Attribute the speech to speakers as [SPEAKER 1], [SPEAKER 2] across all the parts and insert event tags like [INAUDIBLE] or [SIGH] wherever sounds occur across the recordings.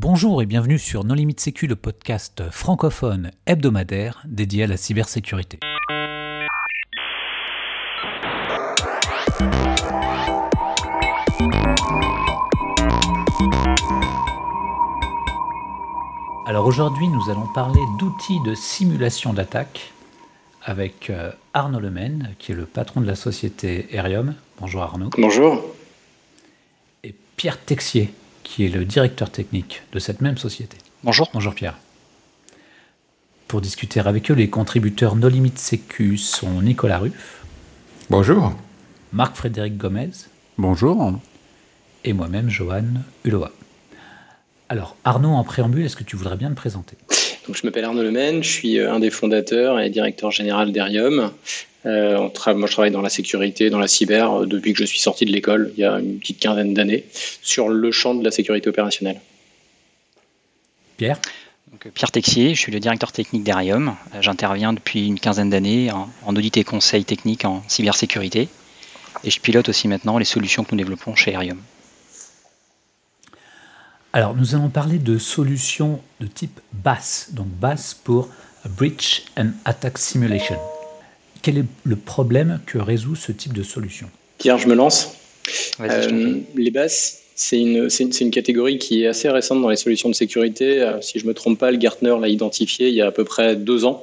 [SPEAKER 1] Bonjour et bienvenue sur Non Limite Sécu, le podcast francophone hebdomadaire dédié à la cybersécurité. Alors aujourd'hui, nous allons parler d'outils de simulation d'attaque avec euh, Arnaud Lemaine, qui est le patron de la société Erium. Bonjour Arnaud.
[SPEAKER 2] Bonjour.
[SPEAKER 1] Et Pierre Texier, qui est le directeur technique de cette même société.
[SPEAKER 3] Bonjour.
[SPEAKER 1] Bonjour Pierre. Pour discuter avec eux, les contributeurs No Limit Sécu sont Nicolas Ruff.
[SPEAKER 4] Bonjour.
[SPEAKER 1] Marc-Frédéric Gomez.
[SPEAKER 4] Bonjour.
[SPEAKER 1] Et moi-même, Johan Uloa. Alors, Arnaud, en préambule, est-ce que tu voudrais bien te présenter?
[SPEAKER 2] Donc, Je m'appelle Arnaud Lemaine, je suis euh, un des fondateurs et directeur général d'Erium. Euh, moi, je travaille dans la sécurité, dans la cyber, euh, depuis que je suis sorti de l'école, il y a une petite quinzaine d'années, sur le champ de la sécurité opérationnelle.
[SPEAKER 1] Pierre?
[SPEAKER 3] Donc, Pierre Texier, je suis le directeur technique d'Erium. J'interviens depuis une quinzaine d'années en, en audit et conseil technique en cybersécurité. Et je pilote aussi maintenant les solutions que nous développons chez Erium.
[SPEAKER 1] Alors, nous allons parler de solutions de type BAS, donc BAS pour Breach and Attack Simulation. Quel est le problème que résout ce type de solution?
[SPEAKER 2] Pierre, je me lance.
[SPEAKER 3] Euh,
[SPEAKER 2] les BAS, c'est une, une, une, catégorie qui est assez récente dans les solutions de sécurité. Euh, si je ne me trompe pas, le Gartner l'a identifié il y a à peu près deux ans.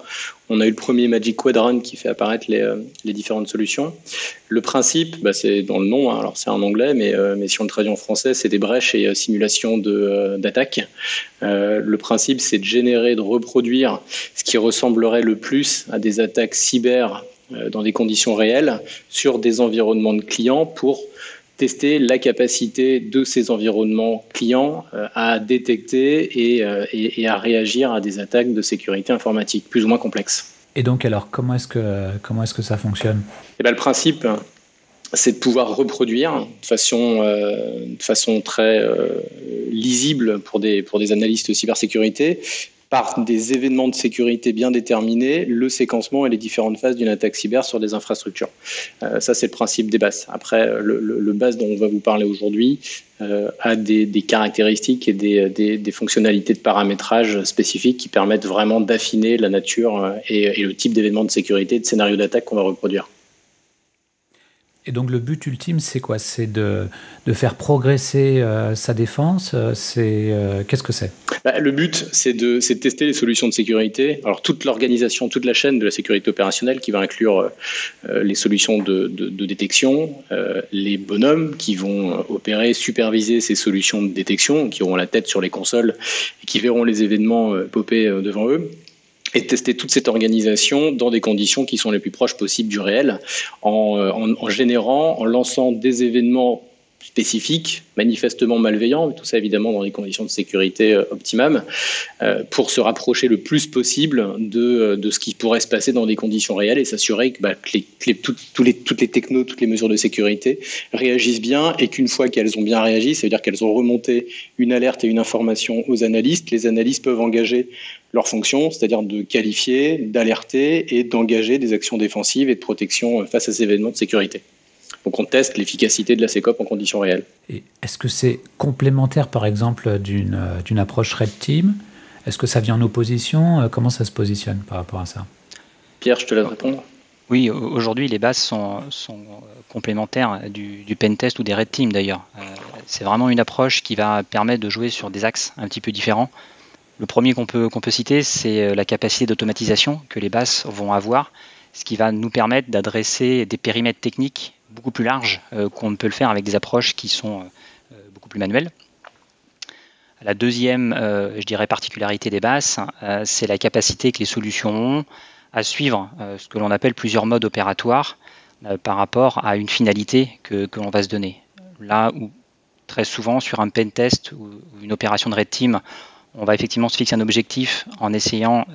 [SPEAKER 2] On a eu le premier Magic Quadrant qui fait apparaître les, euh, les différentes solutions. Le principe, bah, c'est dans le nom, hein, alors c'est en anglais, mais, euh, mais si on le traduit en français, c'est des brèches et simulations d'attaque. Euh, le principe, c'est de générer, de reproduire ce qui ressemblerait le plus à des attaques cyber dans des conditions réelles sur des environnements de clients pour tester la capacité de ces environnements clients à détecter et, et, et, à réagir à des attaques de sécurité informatique plus ou moins complexes.
[SPEAKER 1] Et donc alors comment est-ce que comment est-ce que ça fonctionne?
[SPEAKER 2] Et bien, Le principe, c'est de pouvoir reproduire de façon, euh, de façon très euh, lisible pour des, pour des analystes cybersécurité par des événements de sécurité bien déterminés, le séquencement et les différentes phases d'une attaque cyber sur des infrastructures. Euh, ça, c'est le principe des bases. Après, le, le, le base dont on va vous parler aujourd'hui euh, a des, caractéristiques et des, fonctionnalités de paramétrage spécifiques qui permettent vraiment d'affiner la nature et, le type d'événement de sécurité et de scénario d'attaque qu'on va reproduire.
[SPEAKER 1] Et donc le but ultime, c'est quoi? C'est de, faire progresser euh, sa défense C'est euh, qu'est-ce que c'est?
[SPEAKER 2] Bah, Le but, c'est de, tester les solutions de sécurité. Alors toute l'organisation, toute la chaîne de la sécurité opérationnelle, qui va inclure euh, les solutions de, de, détection, euh, les bonhommes qui vont opérer, superviser ces solutions de détection, qui auront la tête sur les consoles et qui verront les événements popper devant eux et tester toute cette organisation dans des conditions qui sont les plus proches possibles du réel, en, en générant, en lançant des événements spécifiques, manifestement malveillants, tout ça évidemment dans des conditions de sécurité optimales, euh, pour se rapprocher le plus possible de, de, ce qui pourrait se passer dans des conditions réelles et s'assurer que, bah, les, toutes les technos, toutes les mesures de sécurité réagissent bien et qu'une fois qu'elles ont bien réagi, ça veut dire qu'elles ont remonté une alerte et une information aux analystes, les analystes peuvent engager leur fonction, c'est-à-dire de qualifier, d'alerter et d'engager des actions défensives et de protection face à ces événements de sécurité. Donc on teste l'efficacité de la SECOP en conditions réelles.
[SPEAKER 1] Est-ce que c'est complémentaire par exemple d'une approche Red Team? Est-ce que ça vient en opposition? Comment ça se positionne par rapport à ça?
[SPEAKER 2] Pierre, je te laisse répondre.
[SPEAKER 3] Oui, aujourd'hui les bases sont, sont complémentaires du, du pentest ou des Red Team d'ailleurs. Euh, c'est vraiment une approche qui va permettre de jouer sur des axes un petit peu différents. Le premier qu'on peut, citer, c'est la capacité d'automatisation que les bases vont avoir, ce qui va nous permettre d'adresser des périmètres techniques beaucoup plus larges euh, qu'on ne peut le faire avec des approches qui sont euh, beaucoup plus manuelles. La deuxième, euh, je dirais, particularité des bases, c'est la capacité que les solutions ont à suivre ce que l'on appelle plusieurs modes opératoires par rapport à une finalité que, que l'on va se donner. Là où très souvent sur un pen test ou une opération de red team, on va effectivement se fixer un objectif en essayant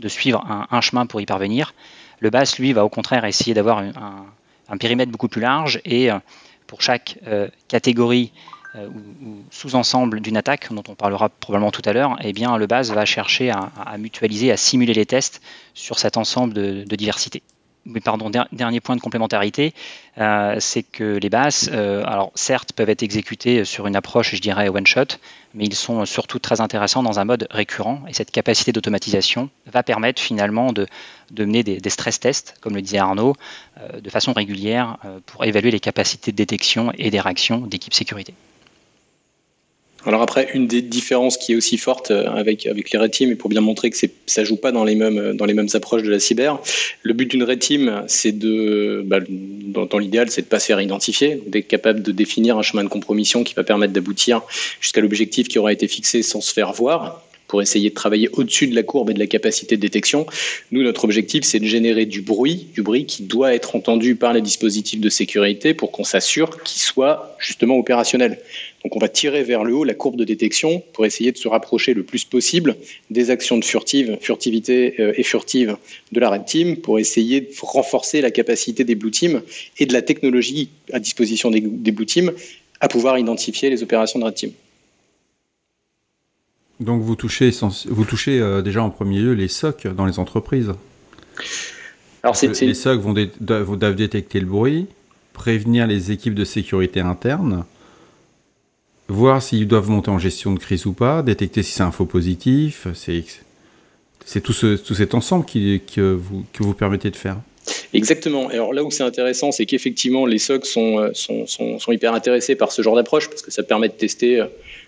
[SPEAKER 3] de suivre un, chemin pour y parvenir. Le BAS, lui, va au contraire essayer d'avoir un, périmètre beaucoup plus large et euh, pour chaque euh, catégorie euh, ou, ou sous-ensemble d'une attaque, dont on parlera probablement tout à l'heure, eh le BAS va chercher à, mutualiser, à simuler les tests sur cet ensemble de diversité. Dernier point de complémentarité, euh, c'est que les basses, euh, certes, peuvent être exécutés sur une approche, je dirais, one shot, mais ils sont surtout très intéressants dans un mode récurrent. Et cette capacité d'automatisation va permettre finalement de, mener des, stress tests, comme le disait Arnaud, euh, de façon régulière pour évaluer les capacités de détection et des réactions d'équipes sécurité.
[SPEAKER 2] Alors après, une des différences qui est aussi forte euh, avec, avec les red et pour bien montrer que ça joue pas dans les mêmes euh, dans les mêmes approches de la cyber, le but d'une red c'est de, bah, dans, l'idéal, c'est de pas se faire identifier, d'être capable de définir un chemin de compromission qui va permettre d'aboutir jusqu'à l'objectif qui aura été fixé sans se faire voir pour essayer de travailler au-dessus de la courbe et de la capacité de détection. Nous, notre objectif, c'est de générer du bruit, du bruit qui doit être entendu par les dispositifs de sécurité pour qu'on s'assure qu'il soit justement opérationnel. Donc on va tirer vers le haut la courbe de détection pour essayer de se rapprocher le plus possible des actions de furtive, furtivité euh, et furtive de la Red Team pour essayer de renforcer la capacité des Blue Teams et de la technologie à disposition des, Blue Teams à pouvoir identifier les opérations de Red Team.
[SPEAKER 4] Donc vous touchez, vous touchez euh, déjà en premier lieu les SOC dans les entreprises. Alors les SOC vont, doivent détecter le bruit, prévenir les équipes de sécurité interne voir s'ils doivent monter en gestion de crise ou pas, détecter si c'est un faux positif. C'est tout, ce, tout cet ensemble qui, que, vous, que vous permettez de faire.
[SPEAKER 2] Exactement. Alors là où c'est intéressant, c'est qu'effectivement, les SOC sont, sont, sont, sont, hyper intéressés par ce genre d'approche parce que ça permet de tester euh,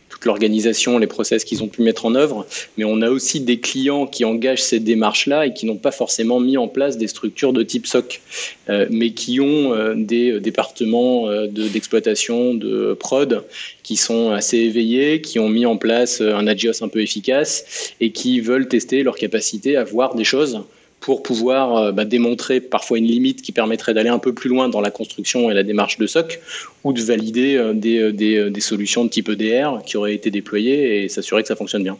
[SPEAKER 2] toute l'organisation, les process qu'ils ont pu mettre en œuvre, mais on a aussi des clients qui engagent ces démarches-là et qui n'ont pas forcément mis en place des structures de type SOC, euh, mais qui ont euh, des départements euh, d'exploitation, de, prod, qui sont assez éveillés, qui ont mis en place un Agios un peu efficace et qui veulent tester leur capacité à voir des choses pour pouvoir euh, bah, démontrer parfois une limite qui permettrait d'aller un peu plus loin dans la construction et la démarche de SOC, ou de valider euh, euh, des, solutions de type EDR qui auraient été déployées et s'assurer que ça fonctionne bien.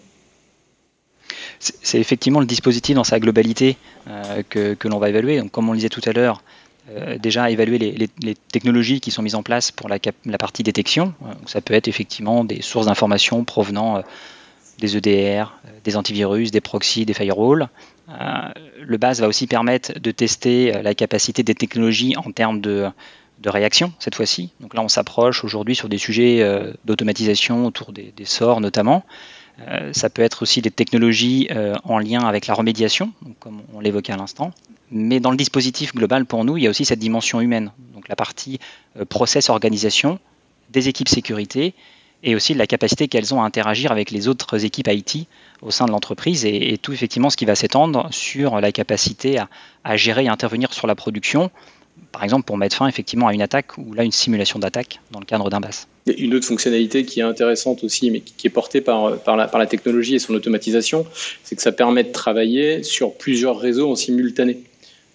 [SPEAKER 3] C'est effectivement le dispositif dans sa globalité que, l'on va évaluer. Donc, comme on le disait tout à l'heure, déjà évaluer les, technologies qui sont mises en place pour la, la partie détection. ça peut être effectivement des sources d'informations provenant des EDR, des antivirus, des proxys, des firewalls. Euh, le base va aussi permettre de tester euh, la capacité des technologies en termes de, réaction cette fois-ci. Donc là, on s'approche aujourd'hui sur des sujets euh, d'automatisation autour des, sorts notamment. ça peut être aussi des technologies en lien avec la remédiation, comme on l'évoquait à l'instant. Mais dans le dispositif global, pour nous, il y a aussi cette dimension humaine, donc la partie process organisation des équipes sécurité et aussi la capacité qu'elles ont à interagir avec les autres équipes IT au sein de l'entreprise et, tout effectivement ce qui va s'étendre sur la capacité à, gérer et intervenir sur la production, par exemple pour mettre fin effectivement à une attaque ou là une simulation d'attaque dans le cadre d'un BAS.
[SPEAKER 2] Une autre fonctionnalité qui est intéressante aussi, mais qui est portée par la technologie et son automatisation, c'est que ça permet de travailler sur plusieurs réseaux en simultané.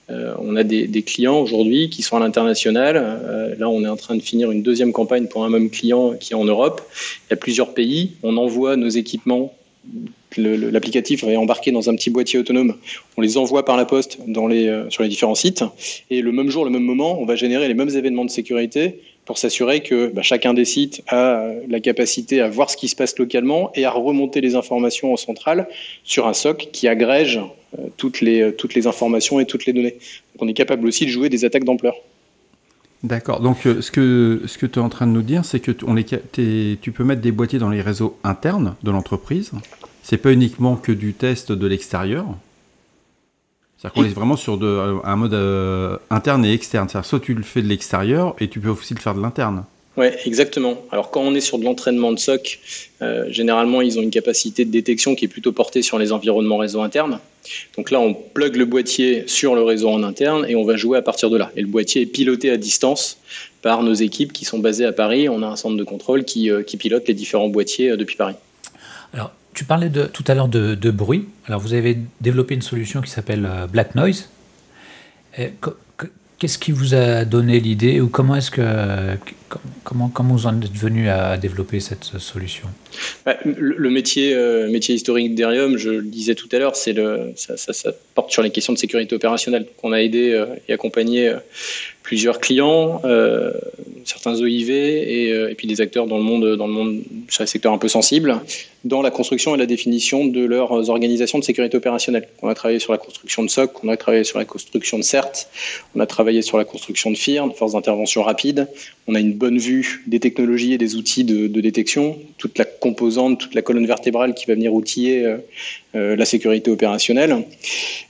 [SPEAKER 2] Euh, on a des, clients aujourd'hui qui sont à l'international. Euh, là, on est en train de finir une deuxième campagne pour un même client qui est en Europe. Il y a plusieurs pays. On envoie nos équipements. L'applicatif est embarqué dans un petit boîtier autonome. On les envoie par la poste euh, sur les différents sites. Et le même jour, le même moment, on va générer les mêmes événements de sécurité pour s'assurer que bah, chacun des sites a la capacité à voir ce qui se passe localement et à remonter les informations en centrale sur un SOC qui agrège euh, toutes, les, euh, toutes les informations et toutes les données. Donc on est capable aussi de jouer des attaques d'ampleur.
[SPEAKER 4] D'accord. Donc euh, ce que, ce que tu es en train de nous dire, c'est que on tu peux mettre des boîtiers dans les réseaux internes de l'entreprise. C'est pas uniquement que du test de l'extérieur. C'est-à-dire qu'on est vraiment sur de, un mode interne et externe. C'est-à-dire soit tu le fais de l'extérieur et tu peux aussi le faire de l'interne.
[SPEAKER 2] Oui, exactement. Alors quand on est sur de l'entraînement de SOC, euh, généralement ils ont une capacité de détection qui est plutôt portée sur les environnements réseau internes. Donc là, on plug le boîtier sur le réseau en interne et on va jouer à partir de là. Et le boîtier est piloté à distance par nos équipes qui sont basées à Paris. On a un centre de contrôle qui, euh, qui pilote les différents boîtiers euh, depuis Paris.
[SPEAKER 1] Alors, tu parlais tout à l'heure de, de, bruit. Alors, vous avez développé une solution qui s'appelle Black Noise. Qu'est-ce qui vous a donné l'idée ou comment est-ce que comment, comment vous en êtes venu à développer cette solution?
[SPEAKER 2] Bah, le, métier, euh, métier historique d'Erium, je le disais tout à l'heure, c'est le, ça, porte sur les questions de sécurité opérationnelle. qu'on a aidé euh, et accompagné euh, plusieurs clients, certains OIV et, et, puis des acteurs dans le monde, dans le monde, sur les secteurs un peu sensibles, dans la construction et la définition de leurs organisations de sécurité opérationnelle. On a travaillé sur la construction de SOC, on a travaillé sur la construction de CERT, on a travaillé sur la construction de FIR, de forces d'intervention rapide. On a une bonne vue des technologies et des outils de, détection, toute la composante, toute la colonne vertébrale qui va venir outiller euh, euh, la sécurité opérationnelle.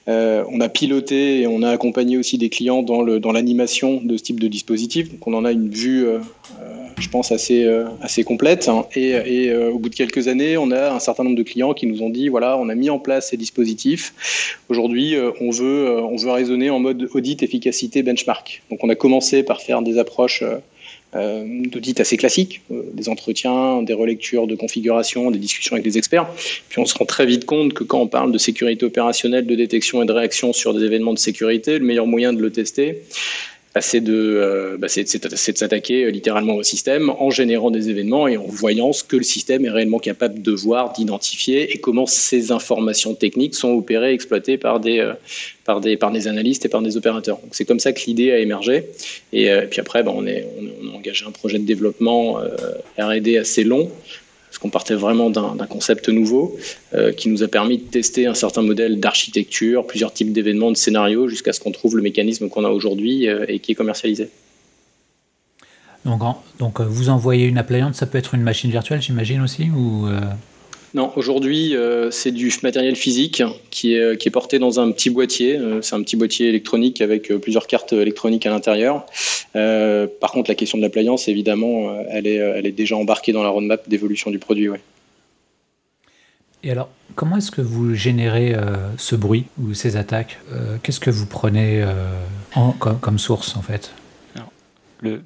[SPEAKER 2] Euh, on a piloté et on a accompagné aussi des clients dans l'animation dans de ce type de dispositif. Donc on en a une vue, je pense, assez, assez complète. Hein. Et, au bout de quelques années, on a un certain nombre de clients qui nous ont dit, voilà, on a mis en place ces dispositifs. Aujourd'hui, on, veut, on veut raisonner en mode audit, efficacité, benchmark. Donc on a commencé par faire des approches euh, d'audit assez classique, euh, des entretiens, des relectures de configuration, des discussions avec des experts. Puis on se rend très vite compte que quand on parle de sécurité opérationnelle, de détection et de réaction sur des événements de sécurité, le meilleur moyen de le tester, bah, c'est de, euh, bah, s'attaquer littéralement au système en générant des événements et en voyant ce que le système est réellement capable de voir, d'identifier et comment ces informations techniques sont opérées, exploitées par des, par des, par des analystes et par des opérateurs. C'est comme ça que l'idée a émergé. Et, euh, puis après, ben, on, est, on, a engagé un projet de développement euh, RD assez long, parce qu'on partait vraiment d'un concept nouveau euh, qui nous a permis de tester un certain modèle d'architecture, plusieurs types d'événements, de scénarios, jusqu'à ce qu'on trouve le mécanisme qu'on a aujourd'hui et qui est commercialisé.
[SPEAKER 1] Donc, donc vous envoyez une appliance, ça peut être une machine virtuelle, j'imagine aussi ou
[SPEAKER 2] non, aujourd'hui, euh, c'est du matériel physique qui est, qui est porté dans un petit boîtier. Euh, c'est un petit boîtier électronique avec euh, plusieurs cartes électroniques à l'intérieur. par contre, la question de l'appliance, évidemment, elle est, elle est déjà embarquée dans la roadmap d'évolution du produit. Ouais.
[SPEAKER 1] Et alors, comment est-ce que vous générez ce bruit ou ces attaques? Qu'est-ce que vous prenez en, comme, comme, source, en fait?
[SPEAKER 3] Le,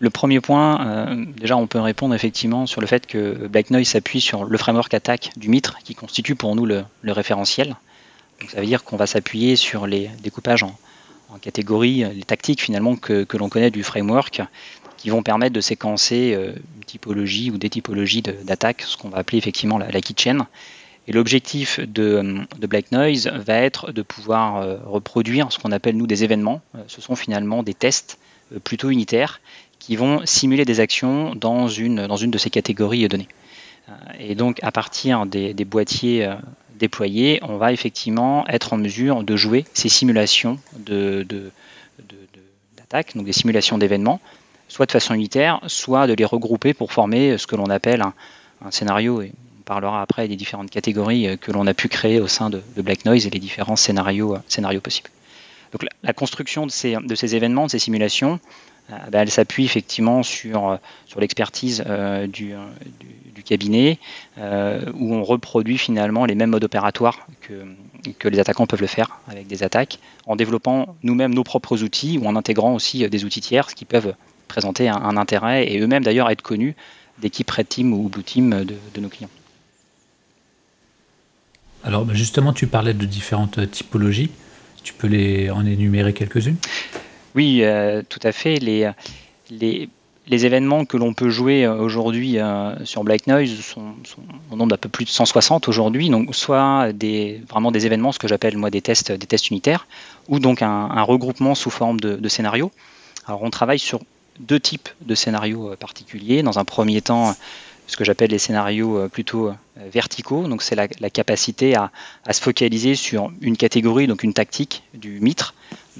[SPEAKER 3] le premier point, euh, déjà on peut répondre effectivement sur le fait que Black Noise s'appuie sur le framework attaque du Mitre qui constitue pour nous le, référentiel. Donc ça veut dire qu'on va s'appuyer sur les découpages en, catégories, les tactiques finalement que, l'on connaît du framework qui vont permettre de séquencer euh, une typologie ou des typologies d'attaque, ce qu'on va appeler effectivement la, la chain. Et l'objectif de, Black Noise va être de pouvoir euh, reproduire ce qu'on appelle nous des événements. ce sont finalement des tests plutôt unitaires qui vont simuler des actions dans une, dans une de ces catégories données. Euh, et donc, à partir des, boîtiers euh, déployés, on va effectivement être en mesure de jouer ces simulations de, d'attaques, donc des simulations d'événements, soit de façon unitaire, soit de les regrouper pour former ce que l'on appelle un, scénario. Et on parlera après des différentes catégories euh, que l'on a pu créer au sein de, Black Noise et les différents scénarios, scénarios possibles. Donc la, construction de ces, de ces événements, de ces simulations, euh, bah, elle s'appuie effectivement sur, euh, sur l'expertise euh, du, du, cabinet, où on reproduit finalement les mêmes modes opératoires que, que les attaquants peuvent le faire avec des attaques, en développant nous-mêmes nos propres outils ou en intégrant aussi des outils tiers qui peuvent présenter un, intérêt et eux-mêmes d'ailleurs être connus d'équipes Red Team ou Blue Team de, de nos clients.
[SPEAKER 1] Alors bah, justement, tu parlais de différentes typologies. Tu peux les en énumérer quelques-unes?
[SPEAKER 3] Oui, euh, tout à fait. Les, événements que l'on peut jouer euh, aujourd'hui euh, sur Black Noise sont, au nombre d'un peu plus de 160 aujourd'hui, donc soit vraiment des événements, ce que j'appelle moi des tests, unitaires, ou donc un, regroupement sous forme de, scénarios. Alors on travaille sur deux types de scénarios particuliers. Dans un premier temps, ce que j'appelle les scénarios plutôt verticaux. Donc c'est la, capacité à, se focaliser sur une catégorie, donc une tactique du mitre,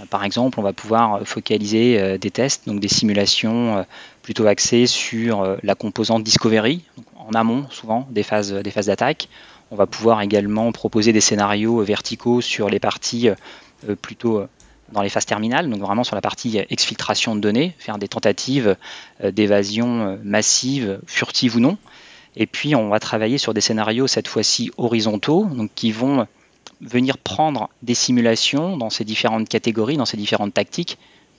[SPEAKER 3] par exemple, on va pouvoir focaliser euh, des tests, donc des simulations euh, plutôt axées sur euh, la composante discovery, en amont souvent des phases des phases d'attaque. On va pouvoir également proposer des scénarios verticaux sur les parties plutôt dans les phases terminales, donc vraiment sur la partie exfiltration de données, faire des tentatives d'évasion massive, furtive ou non. Et puis on va travailler sur des scénarios cette fois-ci horizontaux, donc qui vont venir prendre des simulations dans ces différentes catégories, dans ces différentes tactiques,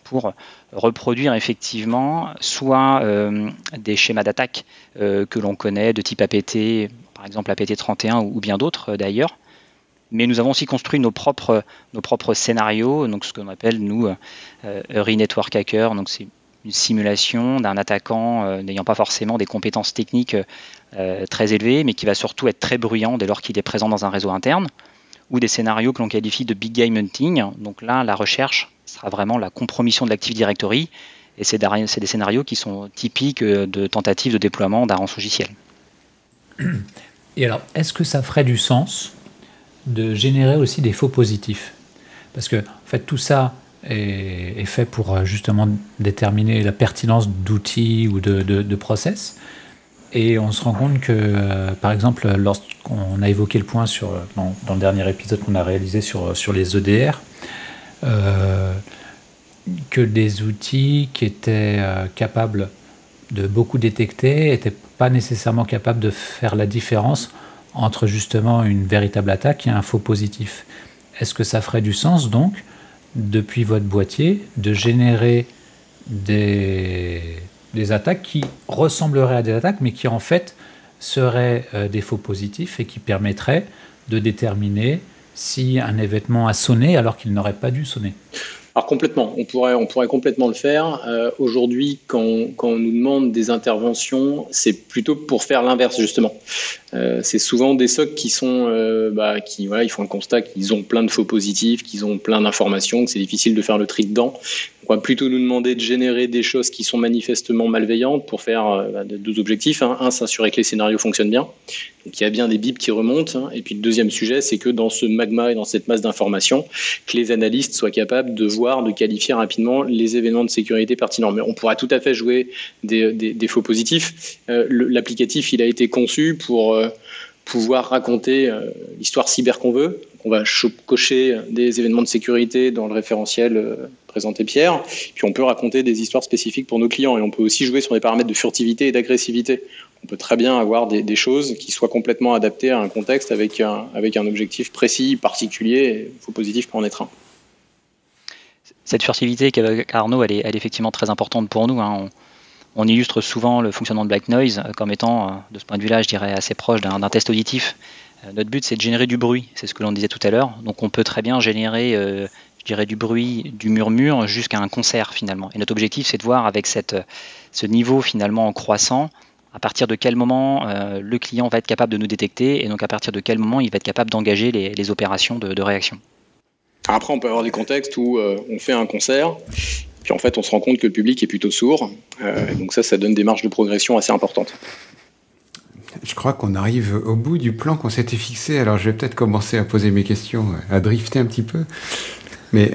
[SPEAKER 3] pour reproduire effectivement soit euh, des schémas d'attaque euh, que l'on connaît de type APT, par exemple APT 31 ou, bien d'autres euh, d'ailleurs, mais nous avons aussi construit nos propres, nos propres scénarios, donc ce qu'on appelle nous euh, Network Hacker, donc c'est une simulation d'un attaquant n'ayant pas forcément des compétences techniques très élevées, mais qui va surtout être très bruyant dès lors qu'il est présent dans un réseau interne, ou des scénarios que l'on qualifie de big game hunting. Donc là, la recherche sera vraiment la compromission de l'Active Directory, et c'est des scénarios qui sont typiques de tentatives de déploiement d'un rançongiciel.
[SPEAKER 1] Et alors, est-ce que ça ferait du sens de générer aussi des faux positifs? Parce que, en fait, tout ça, est, fait pour euh, justement déterminer la pertinence d'outils ou de, process. Et on se rend compte que, euh, par exemple, lorsqu'on a évoqué le point sur, dans, le dernier épisode qu'on a réalisé sur, sur les EDR, euh, que des outils qui étaient capables de beaucoup détecter n'étaient pas nécessairement capables de faire la différence entre justement une véritable attaque et un faux positif. Est-ce que ça ferait du sens donc depuis votre boîtier de générer des, des attaques qui ressembleraient à des attaques, mais qui en fait seraient euh, des faux positifs et qui permettraient de déterminer si un événement a sonné alors qu'il n'aurait pas dû sonner.
[SPEAKER 2] Alors complètement, on pourrait, on pourrait complètement le faire. Euh, aujourd'hui, quand, quand, on nous demande des interventions, c'est plutôt pour faire l'inverse justement. Euh, c'est souvent des SOC qui sont, bah, qui voilà, ils font le constat qu'ils ont plein de faux positifs, qu'ils ont plein d'informations, que c'est difficile de faire le tri dedans. On va plutôt nous demander de générer des choses qui sont manifestement malveillantes pour faire euh, bah, deux objectifs. Hein. Un, s'assurer que les scénarios fonctionnent bien, qu'il y a bien des bips qui remontent. Hein. Et puis le deuxième sujet, c'est que dans ce magma et dans cette masse d'informations, que les analystes soient capables de voir, de qualifier rapidement les événements de sécurité pertinents. Mais on pourra tout à fait jouer des, des faux positifs. L'applicatif, il a été conçu pour euh, pouvoir raconter euh, l'histoire cyber qu'on veut. On va cocher des événements de sécurité dans le référentiel euh, présenté Pierre, puis on peut raconter des histoires spécifiques pour nos clients et on peut aussi jouer sur des paramètres de furtivité et d'agressivité. On peut très bien avoir des, choses qui soient complètement adaptées à un contexte avec un, objectif précis, particulier, il faut positif pour en être un.
[SPEAKER 3] Cette furtivité qu'avec Arnaud, elle est, effectivement très importante pour nous. Hein illustre souvent le fonctionnement de Black Noise euh, comme étant, euh, de ce point de vue-là, je dirais, assez proche d'un test auditif. Euh, notre but, c'est de générer du bruit, c'est ce que l'on disait tout à l'heure. Donc on peut très bien générer, je dirais, du bruit, du murmure jusqu'à un concert finalement. Et notre objectif, c'est de voir avec ce niveau finalement en croissant, à partir de quel moment le client va être capable de nous détecter et donc à partir de quel moment il va être capable d'engager les, opérations de, réaction.
[SPEAKER 2] Après, on peut avoir des contextes où on fait un concert puis en fait, on se rend compte que le public est plutôt sourd. Euh, donc ça, ça donne des marges de progression assez importantes.
[SPEAKER 5] Je crois qu'on arrive au bout du plan qu'on s'était fixé. Alors je vais peut-être commencer à poser mes questions, à drifter un petit peu. Mais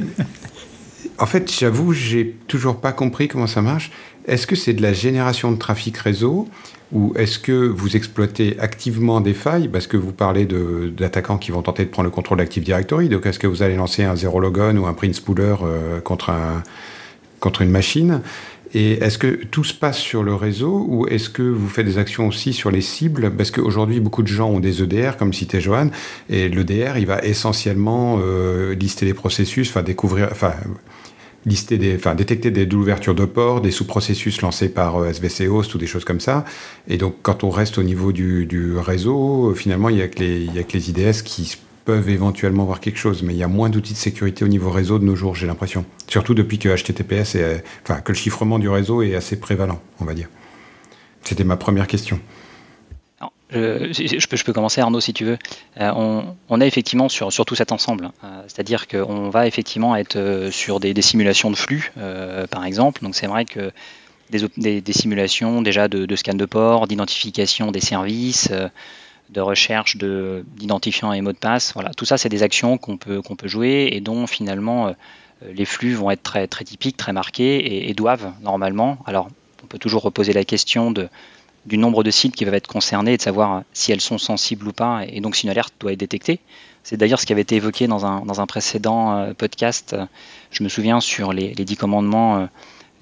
[SPEAKER 5] en fait, j'avoue, j'ai toujours pas compris comment ça marche. Est-ce que c'est de la génération de trafic réseau ou est-ce que vous exploitez activement des failles? Parce que vous parlez d'attaquants qui vont tenter de prendre le contrôle d'Active Directory. Donc est-ce que vous allez lancer un zéro logon ou un print spooler euh, contre un, contre une machine? Et est-ce que tout se passe sur le réseau ou est-ce que vous faites des actions aussi sur les cibles? Parce qu'aujourd'hui, beaucoup de gens ont des EDR, comme citait Johan, et l'EDR, il va essentiellement euh, lister les processus, enfin découvrir, enfin lister des, enfin détecter des ouvertures de ports, des sous-processus lancés par euh, SVC Host ou des choses comme ça. Et donc, quand on reste au niveau du, du réseau, finalement, il y a que les, il y a que les IDS qui peuvent éventuellement voir quelque chose, mais il y a moins d'outils de sécurité au niveau réseau de nos jours, j'ai l'impression. Surtout depuis que HTTPS est, enfin, que le chiffrement du réseau est assez prévalent, on va dire. C'était ma première question.
[SPEAKER 3] Je, peux, je, peux, commencer Arnaud si tu veux. Euh, on, on, est effectivement sur, tout cet ensemble, euh, c'est-à-dire qu'on va effectivement être euh, sur des, simulations de flux, par exemple. Donc c'est vrai que des, simulations déjà de, de, scan de port, d'identification des services, de recherche d'identifiants et mots de passe. Voilà, tout ça, c'est des actions qu'on peut, jouer et dont finalement euh, les flux vont être très typiques, très marqués et, doivent normalement. Alors, on peut toujours reposer la question de, du nombre de sites qui peuvent être concernés et de savoir si elles sont sensibles ou pas, et donc si une alerte doit être détectée. C'est d'ailleurs ce qui avait été évoqué dans un, dans un précédent euh, podcast, je me souviens, sur les, les dix commandements euh,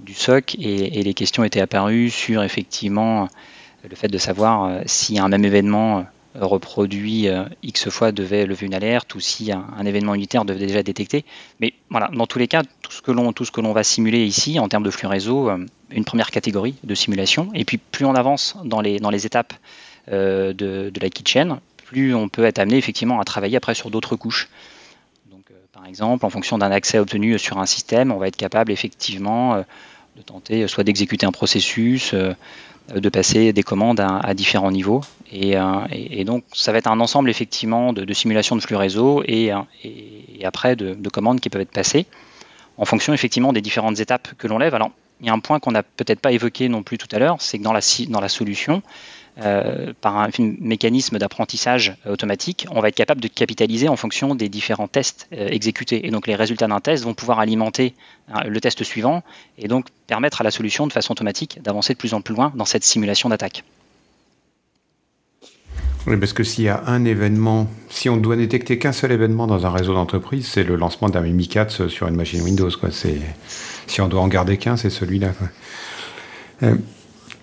[SPEAKER 3] du SOC, et, les questions étaient apparues sur effectivement le fait de savoir euh, si un même événement euh, reproduit euh, X fois devait lever une alerte ou si un, événement unitaire devait déjà détecter. Mais voilà, dans tous les cas, tout ce que l'on va simuler ici en termes de flux réseau, une première catégorie de simulation. Et puis plus on avance dans les dans les étapes de, de la kitchen, plus on peut être amené effectivement à travailler après sur d'autres couches. Donc, par exemple, en fonction d'un accès obtenu sur un système, on va être capable effectivement de tenter soit d'exécuter un processus, de passer des commandes à, différents niveaux. Et, donc, ça va être un ensemble effectivement de, simulations de flux réseau et, après de, de, commandes qui peuvent être passées en fonction effectivement des différentes étapes que l'on lève. Il y a un point qu'on n'a peut-être pas évoqué non plus tout à l'heure, c'est que dans la, dans la solution, euh, par un, mécanisme d'apprentissage automatique, on va être capable de capitaliser en fonction des différents tests euh, exécutés. Et donc les résultats d'un test vont pouvoir alimenter hein, le test suivant et donc permettre à la solution de façon automatique d'avancer de plus en plus loin dans cette simulation d'attaque.
[SPEAKER 5] Oui, parce que s'il y a un événement, si on doit détecter qu'un seul événement dans un réseau d'entreprise, c'est le lancement d'un MiCAT sur une machine Windows. Quoi. Si on doit en garder qu'un, c'est celui-là. Euh,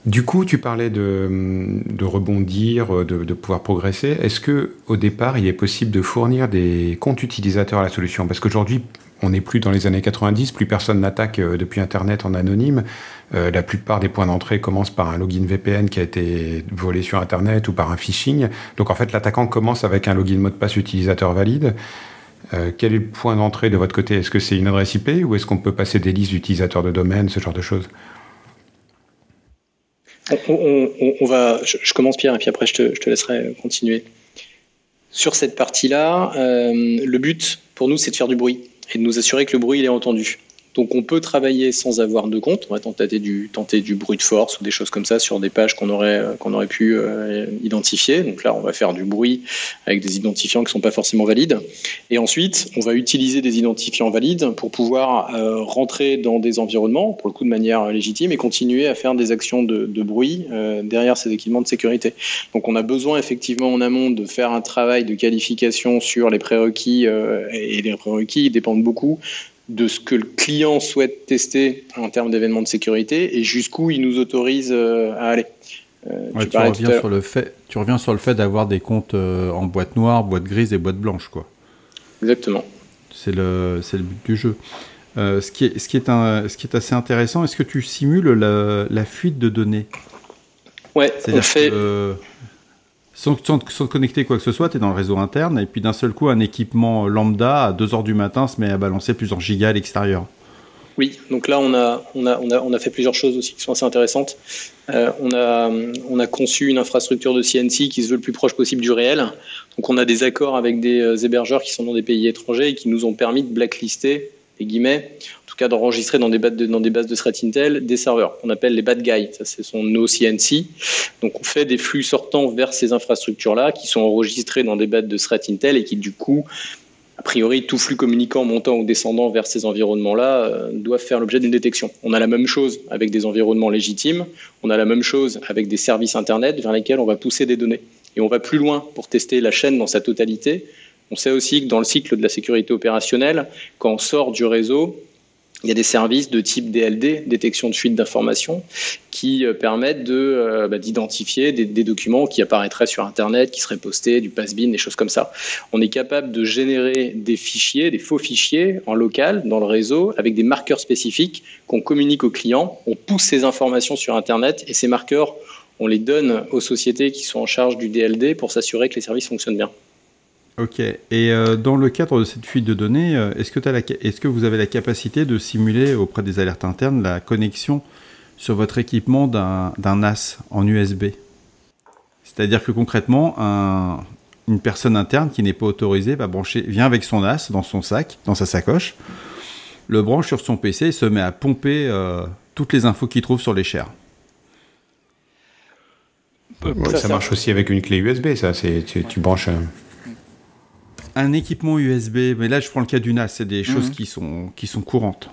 [SPEAKER 5] du coup, tu parlais de, rebondir, de, pouvoir progresser. Est-ce que au départ, il est possible de fournir des comptes utilisateurs à la solution? Parce qu'aujourd'hui, on n'est plus dans les années 90, plus personne n'attaque euh, depuis Internet en anonyme. Euh, la plupart des points d'entrée commencent par un login VPN qui a été volé sur Internet ou par un phishing. Donc en fait, l'attaquant commence avec un login mot de passe utilisateur valide. Euh, quel est le point d'entrée de votre côté? Est-ce que c'est une adresse IP ou est-ce qu'on peut passer des listes d'utilisateurs de domaine, ce genre de choses?
[SPEAKER 2] On, va, je, commence Pierre et puis après je te, laisserai continuer. Sur cette partie-là, le but pour nous c'est de faire du bruit et de nous assurer que le bruit il est entendu. Donc on peut travailler sans avoir de compte, on va tenter du, bruit de force ou des choses comme ça sur des pages qu'on aurait, aurait pu euh, identifier. Donc là on va faire du bruit avec des identifiants qui ne sont pas forcément valides. Et ensuite on va utiliser des identifiants valides pour pouvoir euh, rentrer dans des environnements, pour le coup de manière légitime, et continuer à faire des actions de, bruit euh, derrière ces équipements de sécurité. Donc on a besoin effectivement en amont de faire un travail de qualification sur les prérequis, et les prérequis dépendent beaucoup de ce que le client souhaite tester en termes d'événements de sécurité et jusqu'où il nous autorise euh, à aller.
[SPEAKER 4] Euh, tu, reviens sur le fait, tu reviens sur le fait d'avoir des comptes euh, en boîte noire, boîte grise et boîte blanche, quoi.
[SPEAKER 2] Exactement.
[SPEAKER 4] C'est le, le but du jeu. ce, qui est, ce, qui est un, ce qui est assez intéressant, est-ce que tu simules la, la, fuite de données?
[SPEAKER 2] Ouais, on fait
[SPEAKER 4] sans, sans, connecter quoi que ce soit, tu es dans le réseau interne, et puis d'un seul coup, un équipement lambda à 2h du matin se met à balancer plusieurs gigas à l'extérieur.
[SPEAKER 2] Oui, donc là, on a, on, a, on, a, on a fait plusieurs choses aussi qui sont assez intéressantes. Euh, on, a, on a conçu une infrastructure de CNC qui se veut le plus proche possible du réel. Donc on a des accords avec des euh, hébergeurs qui sont dans des pays étrangers et qui nous ont permis de blacklister, les guillemets, cas d'enregistrer dans des bases de, dans des bases de threat intel des serveurs qu'on appelle les bad guys. Ça, ce sont nos CNC. Donc, on fait des flux sortants vers ces infrastructures-là qui sont enregistrés dans des bases de threat intel et qui, du coup, a priori, tout flux communicant montant ou descendant vers ces environnements-là euh, doit faire l'objet d'une détection. On a la même chose avec des environnements légitimes, on a la même chose avec des services Internet vers lesquels on va pousser des données. Et on va plus loin pour tester la chaîne dans sa totalité. On sait aussi que dans le cycle de la sécurité opérationnelle, quand on sort du réseau, il y a des services de type DLD, détection de fuite d'informations, qui euh, permettent euh, bah, d'identifier des, documents qui apparaîtraient sur Internet, qui seraient postés, du pass-bin, des choses comme ça. On est capable de générer des fichiers, des faux fichiers en local, dans le réseau, avec des marqueurs spécifiques qu'on communique aux clients. On pousse ces informations sur Internet et ces marqueurs, on les donne aux sociétés qui sont en charge du DLD pour s'assurer que les services fonctionnent bien.
[SPEAKER 4] Ok. Et euh, dans le cadre de cette fuite de données, euh, est-ce que, est que, vous avez la capacité de simuler auprès des alertes internes la connexion sur votre équipement d'un NAS en USB C'est-à-dire que concrètement, une personne interne qui n'est pas autorisée va brancher, vient avec son NAS dans son sac, dans sa sacoche, le branche sur son PC et se met à pomper euh, toutes les infos qu'il trouve sur les chairs.
[SPEAKER 5] ça, marche aussi avec une clé USB, ça. Tu, tu branches
[SPEAKER 4] un équipement USB, mais là je prends le cas du NAS, c'est des choses mhm. qui sont, qui sont courantes.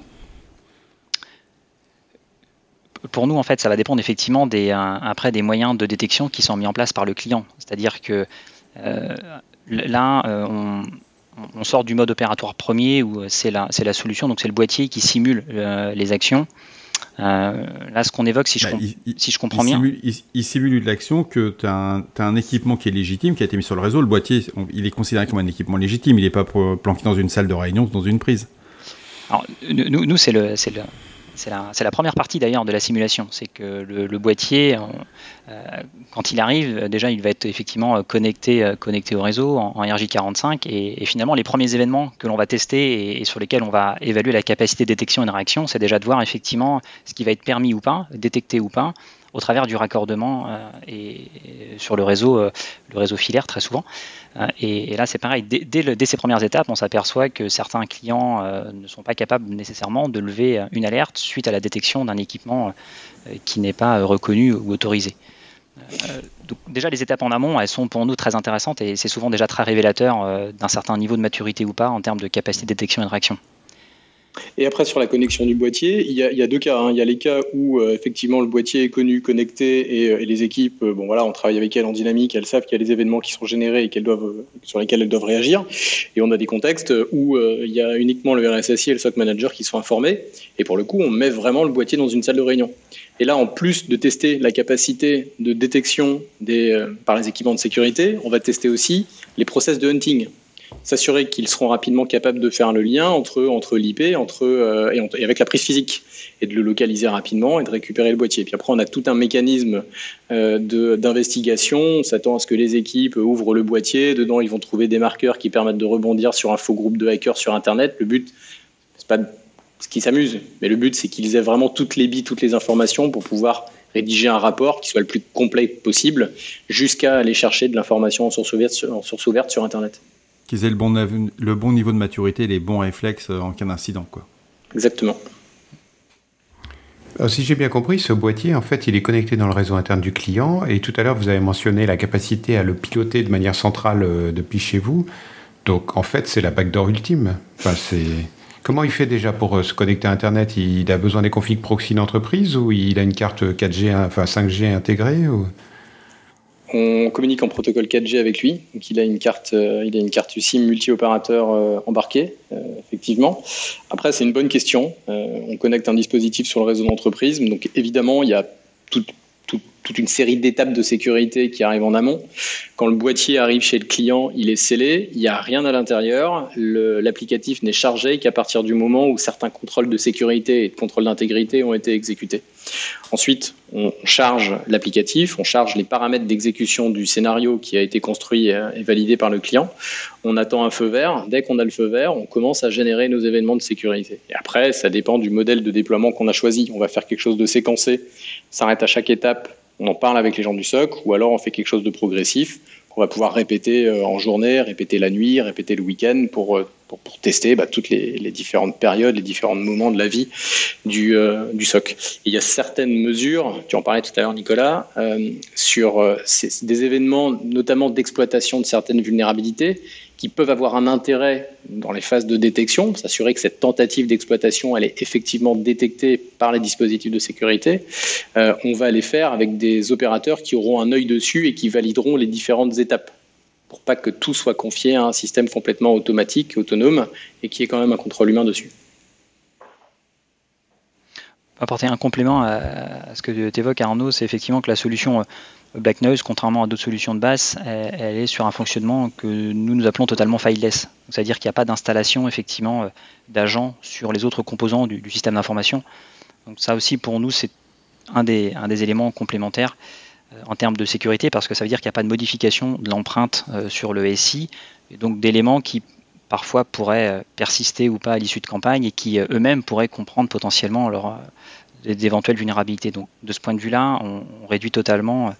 [SPEAKER 3] Pour nous, en fait, ça va dépendre effectivement des, après des moyens de détection qui sont mis en place par le client. C'est-à-dire que euh, là, euh, on, sort du mode opératoire premier où c'est la, la solution, donc c'est le boîtier qui simule euh, les actions. Euh, là, ce qu'on évoque, si je, bah, si je comprends
[SPEAKER 4] bien.
[SPEAKER 3] il,
[SPEAKER 4] simule une action que tu as, un équipement qui est légitime, qui a été mis sur le réseau. Le boîtier, il est considéré comme un équipement légitime. Il n'est pas planqué dans une salle de réunion, dans une prise.
[SPEAKER 3] Alors, nous, nous c'est le, le, c'est la, première partie d'ailleurs de la simulation. C'est que le, boîtier, euh, quand il arrive, déjà il va être effectivement connecté, connecté au réseau en, RJ45 et, finalement les premiers événements que l'on va tester et, sur lesquels on va évaluer la capacité de détection et de réaction, c'est déjà de voir effectivement ce qui va être permis ou pas, détecté ou pas, au travers du raccordement euh, et, sur le réseau, euh, le réseau filaire très souvent. Euh, et, là, c'est pareil. Dès, ces premières étapes, on s'aperçoit que certains clients ne sont pas capables nécessairement de lever une alerte suite à la détection d'un équipement qui n'est pas reconnu ou autorisé. donc déjà, les étapes en amont, elles sont pour nous très intéressantes et c'est souvent déjà très révélateur d'un certain niveau de maturité ou pas en termes de capacité de détection et de réaction.
[SPEAKER 2] Et après, sur la connexion du boîtier, il y a, deux cas. Hein. Il y a les cas où euh, effectivement le boîtier est connu, connecté, et, euh, les équipes, euh, bon voilà, on travaille avec elles en dynamique, elles savent qu'il y a des événements qui sont générés et qu'elles doivent, sur lesquels elles doivent réagir. Et on a des contextes où il y a uniquement le RSSI et le SOC manager qui sont informés. Et pour le coup, on met vraiment le boîtier dans une salle de réunion. Et là, en plus de tester la capacité de détection des, par les équipements de sécurité, on va tester aussi les process de hunting s'assurer qu'ils seront rapidement capables de faire le lien entre, entre l'IP entre, euh, et, avec la prise physique et de le localiser rapidement et de récupérer le boîtier. Puis après, on a tout un mécanisme euh, d'investigation. On s'attend à ce que les équipes ouvrent le boîtier. Dedans, ils vont trouver des marqueurs qui permettent de rebondir sur un faux groupe de hackers sur Internet. Le but, c'est pas ce qui s'amuse, mais le but, c'est qu'ils aient vraiment toutes les billes, toutes les informations pour pouvoir rédiger un rapport qui soit le plus complet possible jusqu'à aller chercher de l'information en en source ouverte sur Internet
[SPEAKER 4] qu'ils aient le bon, le bon niveau de maturité et les bons réflexes en cas d'incident. Quoi.
[SPEAKER 2] Exactement.
[SPEAKER 5] si j'ai bien compris, ce boîtier, en fait, il est connecté dans le réseau interne du client. Et tout à l'heure, vous avez mentionné la capacité à le piloter de manière centrale euh, depuis chez vous. Donc, en fait, c'est la backdoor ultime. Enfin, c'est... Comment il fait déjà pour euh, se connecter à Internet? Il a besoin des configs proxy d'entreprise ou il a une carte 4G, enfin 5G intégrée ou...
[SPEAKER 2] On communique en protocole 4G avec lui, donc il a une carte, euh, il a une carte SIM multi-opérateur euh, embarquée, euh, effectivement. Après, c'est une bonne question. on connecte un dispositif sur le réseau d'entreprise, donc évidemment, il y a tout, une série d'étapes de sécurité qui arrivent en amont. Quand le boîtier arrive chez le client, il est scellé, il n'y a rien à l'intérieur, l'applicatif n'est chargé qu'à partir du moment où certains contrôles de sécurité et de contrôle d'intégrité ont été exécutés. Ensuite, on charge l'applicatif, on charge les paramètres d'exécution du scénario qui a été construit et validé par le client. On attend un feu vert. Dès qu'on a le feu vert, on commence à générer nos événements de sécurité. Et après, ça dépend du modèle de déploiement qu'on a choisi. On va faire quelque chose de séquencé, s'arrête à chaque étape on en parle avec les gens du SOC, ou alors on fait quelque chose de progressif qu'on va pouvoir répéter euh, en journée, répéter la nuit, répéter le week-end pour, euh, pour, tester bah, toutes les, différentes périodes, les différents moments de la vie du, euh, du SOC. il y a certaines mesures, tu en parlais tout à l'heure Nicolas, sur des événements notamment d'exploitation de certaines vulnérabilités qui peuvent avoir un intérêt dans les phases de détection, s'assurer que cette tentative d'exploitation est effectivement détectée par les dispositifs de sécurité. Euh, on va les faire avec des opérateurs qui auront un œil dessus et qui valideront les différentes étapes pour pas que tout soit confié à un système complètement automatique, autonome et qui ait quand même un contrôle humain dessus
[SPEAKER 3] apporter un complément à, ce que tu évoques Arnaud, c'est effectivement que la solution euh, Black Noise, contrairement à d'autres solutions de base, elle, est sur un fonctionnement que nous nous appelons totalement fileless. C'est-à-dire qu'il n'y a pas d'installation effectivement euh, d'agents sur les autres composants du, système d'information. Donc ça aussi pour nous c'est un des, éléments complémentaires euh, en termes de sécurité parce que ça veut dire qu'il n'y a pas de modification de l'empreinte sur le SI et donc d'éléments qui parfois pourraient persister ou pas à l'issue de campagne et qui eux-mêmes pourraient comprendre potentiellement leur, d'éventuelles vulnérabilités. Donc de ce point de vue-là, on, réduit totalement euh,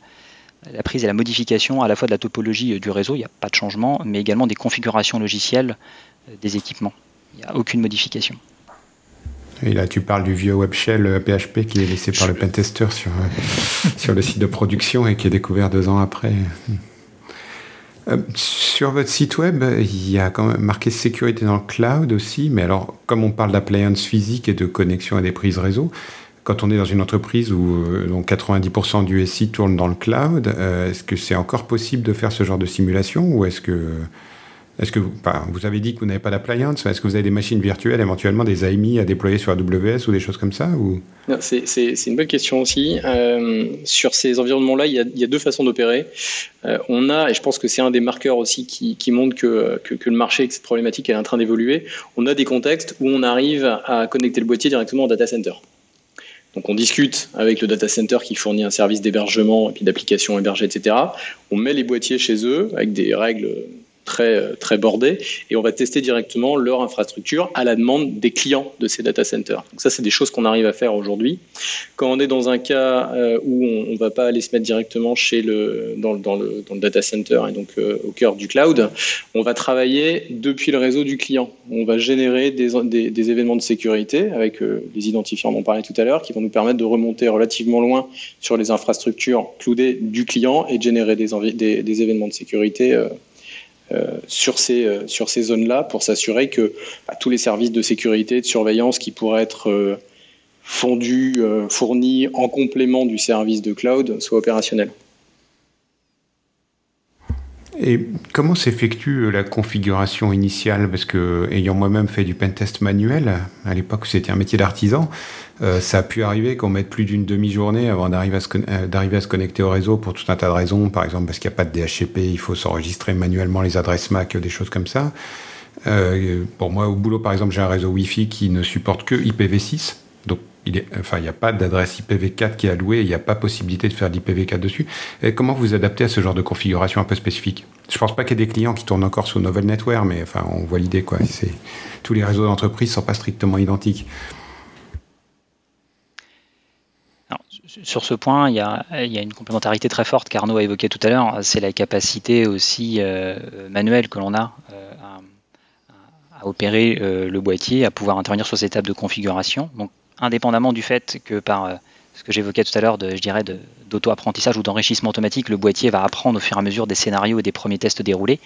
[SPEAKER 3] la prise et la modification à la fois de la topologie euh, du réseau, il n'y a pas de changement, mais également des configurations logicielles euh, des équipements. Il n'y a aucune modification.
[SPEAKER 5] Et là, tu parles du vieux web shell PHP qui est laissé par le pentester sur, [LAUGHS] sur le site de production et qui est découvert deux ans après. sur votre site web, il y a quand même marqué sécurité dans le cloud aussi, mais alors, comme on parle d'appliance physique et de connexion à des prises réseau, quand on est dans une entreprise où 90% euh, du SI tourne dans le cloud, euh, est-ce que c'est encore possible de faire ce genre de simulation ou est-ce que que vous, avez dit que vous n'avez pas d'appliance Est-ce que vous avez des machines virtuelles, éventuellement des AMI à déployer sur AWS ou des choses comme ça.
[SPEAKER 2] C'est une bonne question aussi. Euh, sur ces environnements-là, il, y a deux façons d'opérer. on a, et je pense que c'est un des marqueurs aussi qui, montre que, que, que, le marché avec cette problématique est en train d'évoluer, on a des contextes où on arrive à connecter le boîtier directement au data center. Donc on discute avec le data center qui fournit un service d'hébergement et puis d'applications hébergées, etc. On met les boîtiers chez eux avec des règles très, très bordées et on va tester directement leur infrastructure à la demande des clients de ces data centers. Donc ça, c'est des choses qu'on arrive à faire aujourd'hui. Quand on est dans un cas euh, où on ne va pas aller se mettre directement dans, le, data center et donc euh, au cœur du cloud, on va travailler depuis le réseau du client. On va générer des, événements de sécurité avec euh, les identifiants dont on parlait tout à l'heure qui vont nous permettre de remonter relativement loin sur les infrastructures cloudées du client et de générer des, événements de sécurité euh, sur ces, euh, sur ces zones-là pour s'assurer que bah, tous les services de sécurité, de surveillance qui pourraient être euh, fondus, fournis en complément du service de cloud soient opérationnels.
[SPEAKER 5] Et comment s'effectue la configuration initiale? Parce que, ayant moi-même fait du pentest manuel, à l'époque c'était un métier d'artisan, euh, ça a pu arriver qu'on mette plus d'une demi-journée avant d'arriver à, se euh, d'arriver à se connecter au réseau pour tout un tas de raisons. Par exemple, parce qu'il n'y a pas de DHCP, il faut s'enregistrer manuellement les adresses MAC, des choses comme ça. Euh, pour moi, au boulot, par exemple, j'ai un réseau Wi-Fi qui ne supporte que IPv6. Donc, il n'y a pas d'adresse IPv4 qui est allouée, il n'y a pas possibilité de faire d'IPv4 dessus. Comment vous adaptez à ce genre de configuration un peu spécifique? Je pense pas qu'il y ait des clients qui tournent encore sous Novel Network, mais enfin, on voit l'idée, quoi. Tous les réseaux d'entreprise sont pas strictement identiques.
[SPEAKER 3] sur ce point, il y, a, une complémentarité très forte qu'Arnaud a évoqué tout à l'heure, c'est la capacité aussi euh, manuelle que l'on a euh, à, opérer euh, le boîtier, à pouvoir intervenir sur ces étapes de configuration. Indépendamment du fait que par ce que j'évoquais tout à l'heure, je dirais, d'auto-apprentissage ou d'enrichissement automatique, le boîtier va apprendre au fur et à mesure des scénarios et des premiers tests déroulés.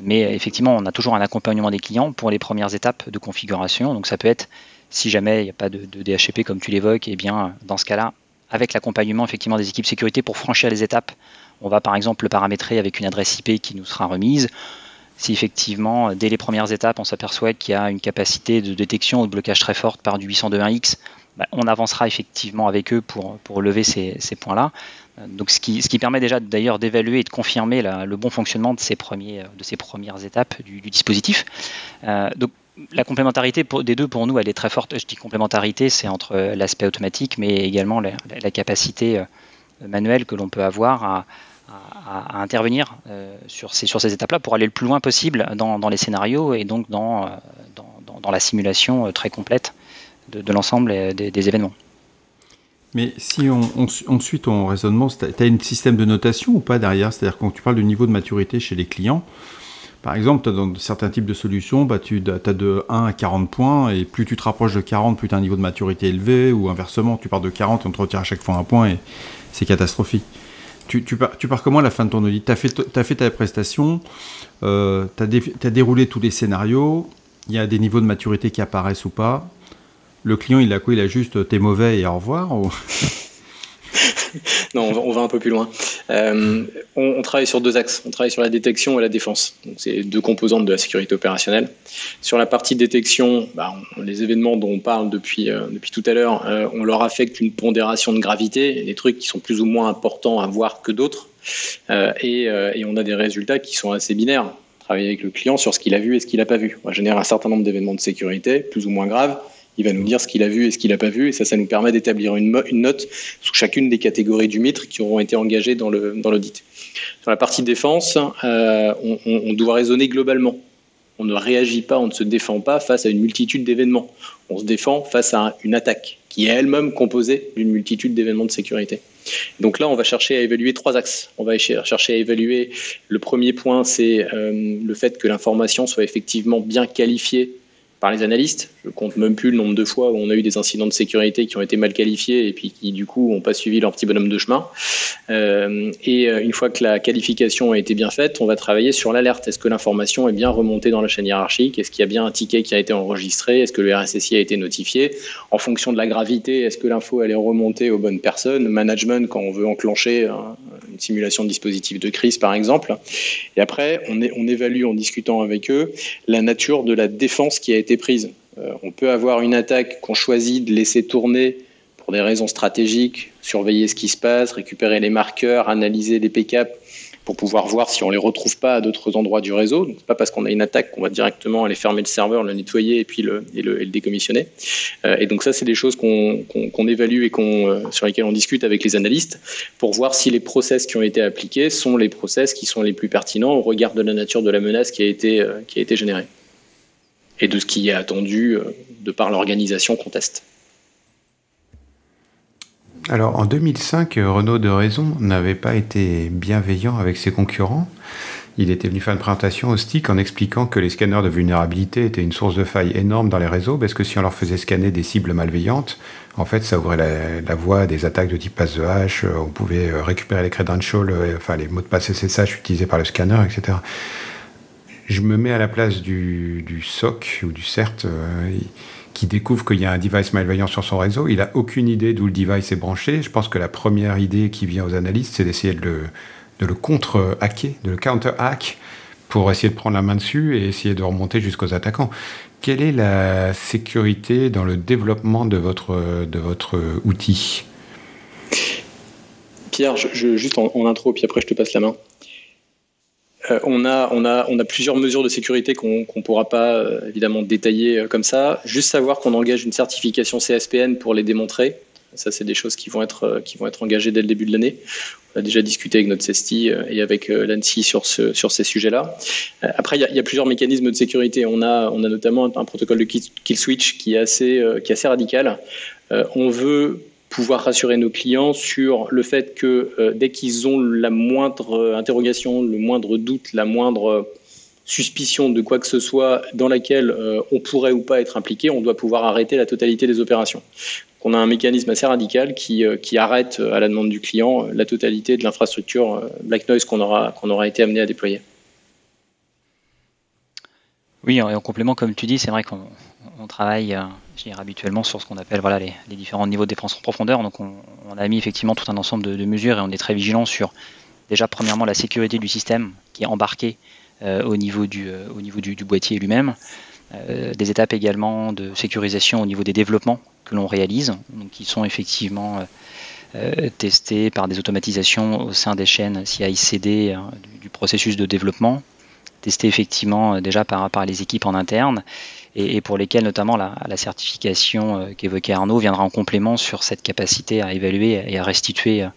[SPEAKER 3] Mais effectivement, on a toujours un accompagnement des clients pour les premières étapes de configuration. Donc ça peut être, si jamais il n'y a pas de, de DHCP comme tu l'évoques, et eh bien dans ce cas-là, avec l'accompagnement effectivement des équipes sécurité pour franchir les étapes. On va par exemple le paramétrer avec une adresse IP qui nous sera remise. Si effectivement, dès les premières étapes, on s'aperçoit qu'il y a une capacité de détection ou de blocage très forte par du 802.1x, bah, on avancera effectivement avec eux pour, pour lever ces, points-là. Donc, ce qui, ce qui permet déjà d'ailleurs d'évaluer et de confirmer le bon fonctionnement de ces, premiers, de ces premières étapes du, dispositif. Euh, donc, la complémentarité des deux pour nous, elle est très forte. Je dis complémentarité, c'est entre l'aspect automatique, mais également la, capacité euh, manuelle que l'on peut avoir à, intervenir euh, sur ces, étapes-là pour aller le plus loin possible dans, les scénarios et donc dans, euh, la simulation très complète de, l'ensemble des, événements.
[SPEAKER 4] Mais si on, suit ton raisonnement, tu as un système de notation ou pas derrière? C'est-à-dire quand tu parles du niveau de maturité chez les clients, par exemple, dans certains types de solutions, bah, tu as de 1 à 40 points, et plus tu te rapproches de 40, plus tu as un niveau de maturité élevé, ou inversement, tu pars de 40 et on te retire à chaque fois un point, et c'est catastrophique. Tu, pars, comment à la fin de ton audit? Tu fait ta prestation, euh, déroulé tous les scénarios, il y a des niveaux de maturité qui apparaissent ou pas. Le client, il a quoi? Il a juste t'es mauvais et au revoir [LAUGHS] [LAUGHS]
[SPEAKER 2] non, on va, un peu plus loin. Euh, on, travaille sur deux axes. On travaille sur la détection et la défense. C'est deux composantes de la sécurité opérationnelle. Sur la partie détection, bah, les événements dont on parle depuis, euh, depuis tout à l'heure, euh, on leur affecte une pondération de gravité, des trucs qui sont plus ou moins importants à voir que d'autres. Et, et, on a des résultats qui sont assez binaires. Travailler avec le client sur ce qu'il a vu et ce qu'il n'a pas vu. On génère un certain nombre d'événements de sécurité, plus ou moins graves il va nous dire ce qu'il a vu et ce qu'il n'a pas vu, et ça, ça nous permet d'établir une, note sous chacune des catégories du mitre qui auront été engagées dans l'audit. Dans, Sur la partie défense, euh, on, on, doit raisonner globalement. On ne réagit pas, on ne se défend pas face à une multitude d'événements. On se défend face à une attaque qui est elle-même composée d'une multitude d'événements de sécurité. Donc là, on va chercher à évaluer trois axes. On va chercher à évaluer le premier point, c'est euh, le fait que l'information soit effectivement bien qualifiée par les analystes. Je compte même plus le nombre de fois où on a eu des incidents de sécurité qui ont été mal qualifiés et puis qui du coup n'ont pas suivi leur petit bonhomme de chemin. Euh, et euh, une fois que la qualification a été bien faite, on va travailler sur l'alerte. Est-ce que l'information est bien remontée dans la chaîne hiérarchique? Est-ce qu'il y a bien un ticket qui a été enregistré? Est-ce que le RSSI a été notifié? En fonction de la gravité, est-ce que l'info est remontée aux bonnes personnes? Management quand on veut enclencher une simulation de dispositif de crise par exemple. Et après, on évalue en discutant avec eux la nature de la défense qui a été prise. Euh, on peut avoir une attaque qu'on choisit de laisser tourner pour des raisons stratégiques, surveiller ce qui se passe, récupérer les marqueurs, analyser les PCAP pour pouvoir voir si on les retrouve pas à d'autres endroits du réseau. Donc, pas parce qu'on a une attaque qu'on va directement aller fermer le serveur, le nettoyer et puis le, décommissionner. Euh, et donc ça, c'est des choses qu'on évalue et euh, sur lesquelles on discute avec les analystes pour voir si les process qui ont été appliqués sont les process qui sont les plus pertinents au regard de la nature de la menace été, qui a été générée et de ce qui est attendu de par l'organisation qu'on teste.
[SPEAKER 5] Alors en 2005, Renault de Raison n'avait pas été bienveillant avec ses concurrents. Il était venu faire une présentation au stick en expliquant que les scanners de vulnérabilité étaient une source de failles énorme dans les réseaux parce que si on leur faisait scanner des cibles malveillantes, en fait ça ouvrait la, voie à des attaques de type passe de hache, on pouvait euh, récupérer les credentials, euh, enfin les mots de passe SSH utilisés par le scanner, etc. Je me mets à la place du, SOC ou du CERT. Euh, qui découvre qu'il y a un device malveillant sur son réseau. Il n'a aucune idée d'où le device est branché. Je pense que la première idée qui vient aux analystes, c'est d'essayer de le, contre-hacker, de le counter-hack pour essayer de prendre la main dessus et essayer de remonter jusqu'aux attaquants. Quelle est la sécurité dans le développement de votre, de votre outil?
[SPEAKER 2] Pierre, juste en, intro, puis après je te passe la main. Euh, on, a, plusieurs mesures de sécurité qu'on ne pourra pas euh, évidemment détailler euh, comme ça. Juste savoir qu'on engage une certification CSPN pour les démontrer. Ça, c'est des choses qui vont, être, engagées dès le début de l'année. On a déjà discuté avec notre CESTI et avec l'ANSI sur, ce, sur ces sujets-là. Après, il y, a, plusieurs mécanismes de sécurité. On a, on a notamment un protocole de kill switch qui est assez, qui est assez radical. On veut pouvoir rassurer nos clients sur le fait que euh, dès qu'ils ont la moindre euh, interrogation, le moindre doute, la moindre euh, suspicion de quoi que ce soit dans laquelle on pourrait ou pas être impliqué, on doit pouvoir arrêter la totalité des opérations. on a un mécanisme assez radical qui, qui arrête à la demande du client la totalité de l'infrastructure Black Noise qu'on aura, qu'on aura été amené à déployer.
[SPEAKER 3] Oui, en complément, comme tu dis, c'est vrai qu'on on travaille euh, habituellement sur ce qu'on appelle voilà, les, différents niveaux de défense en profondeur. Donc on, a mis effectivement tout un ensemble de, mesures et on est très vigilant sur déjà premièrement la sécurité du système qui est embarqué euh, au niveau du, euh, boîtier lui-même. des étapes également de sécurisation au niveau des développements que l'on réalise, donc qui sont effectivement testés par des automatisations au sein des chaînes CI/CD du, du, processus de développement, testés effectivement déjà par les équipes en interne et, pour lesquels notamment la, certification euh, qu'évoquait Arnaud viendra en complément sur cette capacité à évaluer et à restituer euh,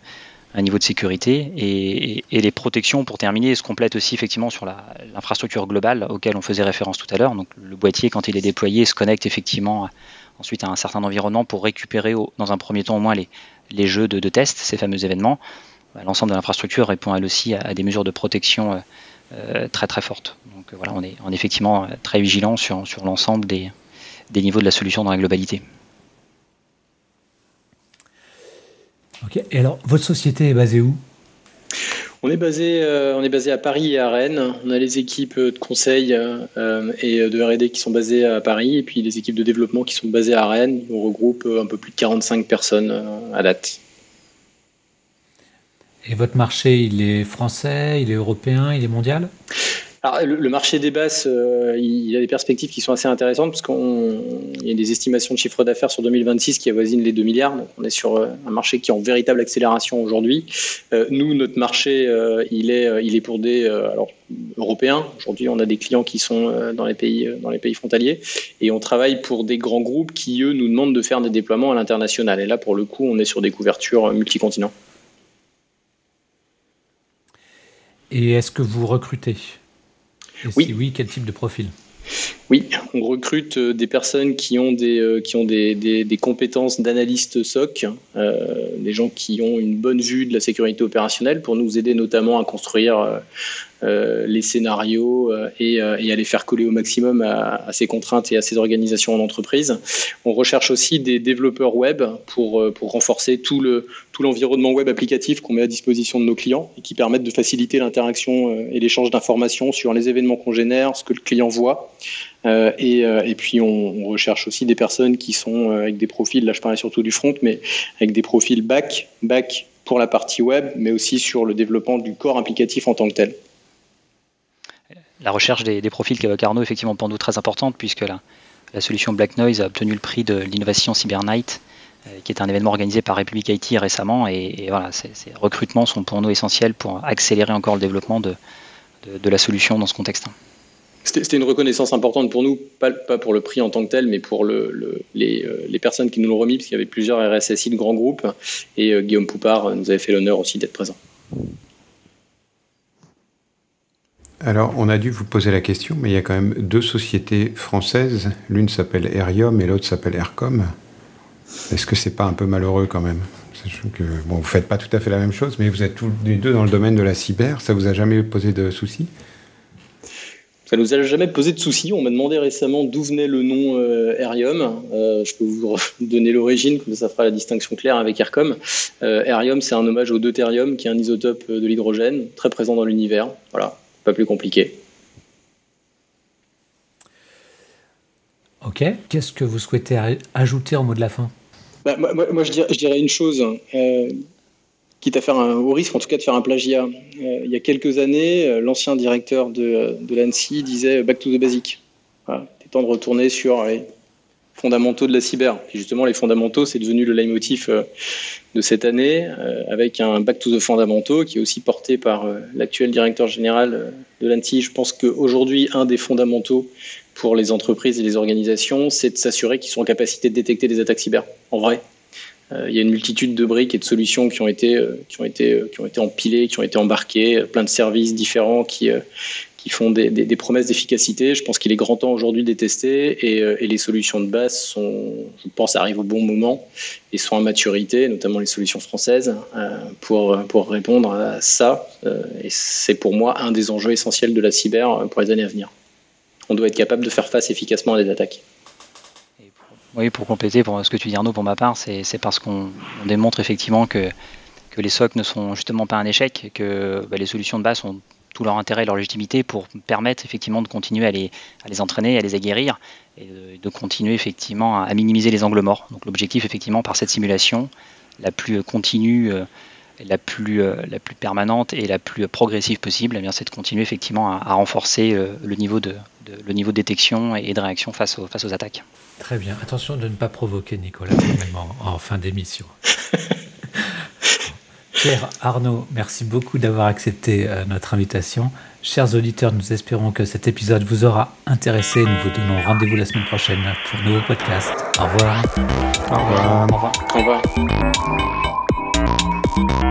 [SPEAKER 3] un niveau de sécurité. Et, les protections, pour terminer, se complètent aussi effectivement sur l'infrastructure globale auquel on faisait référence tout à l'heure. Donc le boîtier, quand il est déployé, se connecte effectivement ensuite à un certain environnement pour récupérer dans un premier temps au moins les, jeux de, de test, ces fameux événements. Bah, l'ensemble de l'infrastructure répond elle aussi à, des mesures de protection euh, très très forte. Donc euh, voilà, on est, on est effectivement très vigilant sur, sur l'ensemble des, des niveaux de la solution dans la globalité.
[SPEAKER 1] Ok, et alors votre société est basée où?
[SPEAKER 2] On est, basé, euh, on est basé à Paris et à Rennes. On a les équipes de conseil et de RD qui sont basées à Paris, et puis les équipes de développement qui sont basées à Rennes. On regroupe un peu plus de 45 personnes à date.
[SPEAKER 1] Et votre marché, il est français, il est européen, il est mondial?
[SPEAKER 2] Le, marché des basses, euh, il a des perspectives qui sont assez intéressantes parce qu'il y a des estimations de chiffre d'affaires sur 2026 qui avoisinent les 2 milliards. Donc on est sur euh, un marché qui est en véritable accélération aujourd'hui. Euh, nous, notre marché, il, est, il est pour des alors, européens. Aujourd'hui, on a des clients qui sont dans les, pays, dans les pays frontaliers et on travaille pour des grands groupes qui, eux, nous demandent de faire des déploiements à l'international. Et là, pour le coup, on est sur des couvertures multicontinents.
[SPEAKER 1] Et est-ce que vous recrutez?
[SPEAKER 2] Oui.
[SPEAKER 1] oui, quel type de profil?
[SPEAKER 2] Oui, on recrute euh, des personnes qui ont des, euh, qui ont des, des, compétences d'analyste SOC, euh, des gens qui ont une bonne vue de la sécurité opérationnelle pour nous aider notamment à construire les scénarios euh, et, euh, à les faire coller au maximum à, ces contraintes et à ces organisations en entreprise. On recherche aussi des développeurs web pour, renforcer tout le tout l'environnement web applicatif qu'on met à disposition de nos clients et qui permettent de faciliter l'interaction et l'échange d'informations sur les événements qu'on génère, ce que le client voit. Euh, et, et, puis on, recherche aussi des personnes qui sont avec des profils, là je parlais surtout du front, mais avec des profils back, back pour la partie web, mais aussi sur le développement du corps applicatif en tant que tel
[SPEAKER 3] la recherche des, profils qu'évoque Arnaud effectivement pour nous très importante puisque la, solution Black Noise a obtenu le prix de l'innovation CyberNight qui est un événement organisé par République IT récemment. Et, voilà, ces, recrutements sont pour nous essentiels pour accélérer encore le développement de, la solution dans ce contexte.
[SPEAKER 2] C'était une reconnaissance importante pour nous, pas, pour le prix en tant que tel, mais pour le, les, les, personnes qui nous l'ont remis, parce qu'il y avait plusieurs RSSI de grands groupes, et Guillaume Poupard nous avait fait l'honneur aussi d'être présent.
[SPEAKER 5] Alors, on a dû vous poser la question, mais il y a quand même deux sociétés françaises. L'une s'appelle Aerium et l'autre s'appelle Aircom. Est-ce que c'est pas un peu malheureux quand même? Que, bon, vous faites pas tout à fait la même chose, mais vous êtes tous les deux dans le domaine de la cyber. Ça vous a jamais posé de soucis?
[SPEAKER 2] Ça nous a jamais posé de soucis. On m'a demandé récemment d'où venait le nom euh. Euh, je peux vous [LAUGHS] donner l'origine, comme ça fera la distinction claire avec Aircom. Euh, c'est un hommage au deutérium, qui est un isotope de l'hydrogène, très présent dans l'univers. Voilà, pas plus compliqué.
[SPEAKER 1] Ok, qu'est-ce que vous souhaitez ajouter en mot de la fin?
[SPEAKER 2] Bah, moi, je, dirais, une chose, euh, quitte à faire un, au risque en tout cas de faire un plagiat. Euh, il y a quelques années, euh, l'ancien directeur de, de l'ANSI disait Back to the basic. Voilà, il est temps de retourner sur les fondamentaux de la cyber. Et justement, les fondamentaux, c'est devenu le leitmotiv de cette année, avec un Back to the fondamentaux qui est aussi porté par l'actuel directeur général de l'ANSI. Je pense qu'aujourd'hui, un des fondamentaux pour les entreprises et les organisations, c'est de s'assurer qu'ils sont en capacité de détecter des attaques cyber, en vrai. Euh, il y a une multitude de briques et de solutions qui ont été, euh, qui ont été, euh, qui ont été empilées, qui ont été embarquées, plein de services différents qui, qui font des, promesses d'efficacité. Je pense qu'il est grand temps aujourd'hui de les tester et, et, les solutions de base sont, je pense, arrivent au bon moment et sont en maturité, notamment les solutions françaises, pour, pour répondre à ça. Et c'est pour moi un des enjeux essentiels de la cyber pour les années à venir on doit être capable de faire face efficacement à des attaques.
[SPEAKER 3] oui, pour compléter pour ce que tu dis Arnaud, pour ma part, c'est parce qu'on démontre effectivement que, que les SOC ne sont justement pas un échec, que bah, les solutions de base ont tout leur intérêt et leur légitimité pour permettre effectivement de continuer à les, à les entraîner, à les aguerrir et de, continuer effectivement à, minimiser les angles morts. Donc l'objectif effectivement par cette simulation, la plus continue, euh, la plus, euh, la plus permanente et la plus progressive possible, eh c'est de continuer effectivement à, renforcer euh, le, niveau de, le niveau de détection et de réaction face aux, face aux attaques.
[SPEAKER 1] Très bien. Attention de ne pas provoquer Nicolas en, en fin d'émission. [LAUGHS] Pierre Arnaud, merci beaucoup d'avoir accepté euh, notre invitation. Chers auditeurs, nous espérons que cet épisode vous aura intéressé. Nous vous donnons rendez-vous la semaine prochaine pour un nouveau podcast. Au revoir.
[SPEAKER 2] Au revoir. Au revoir. Au revoir. Thank you.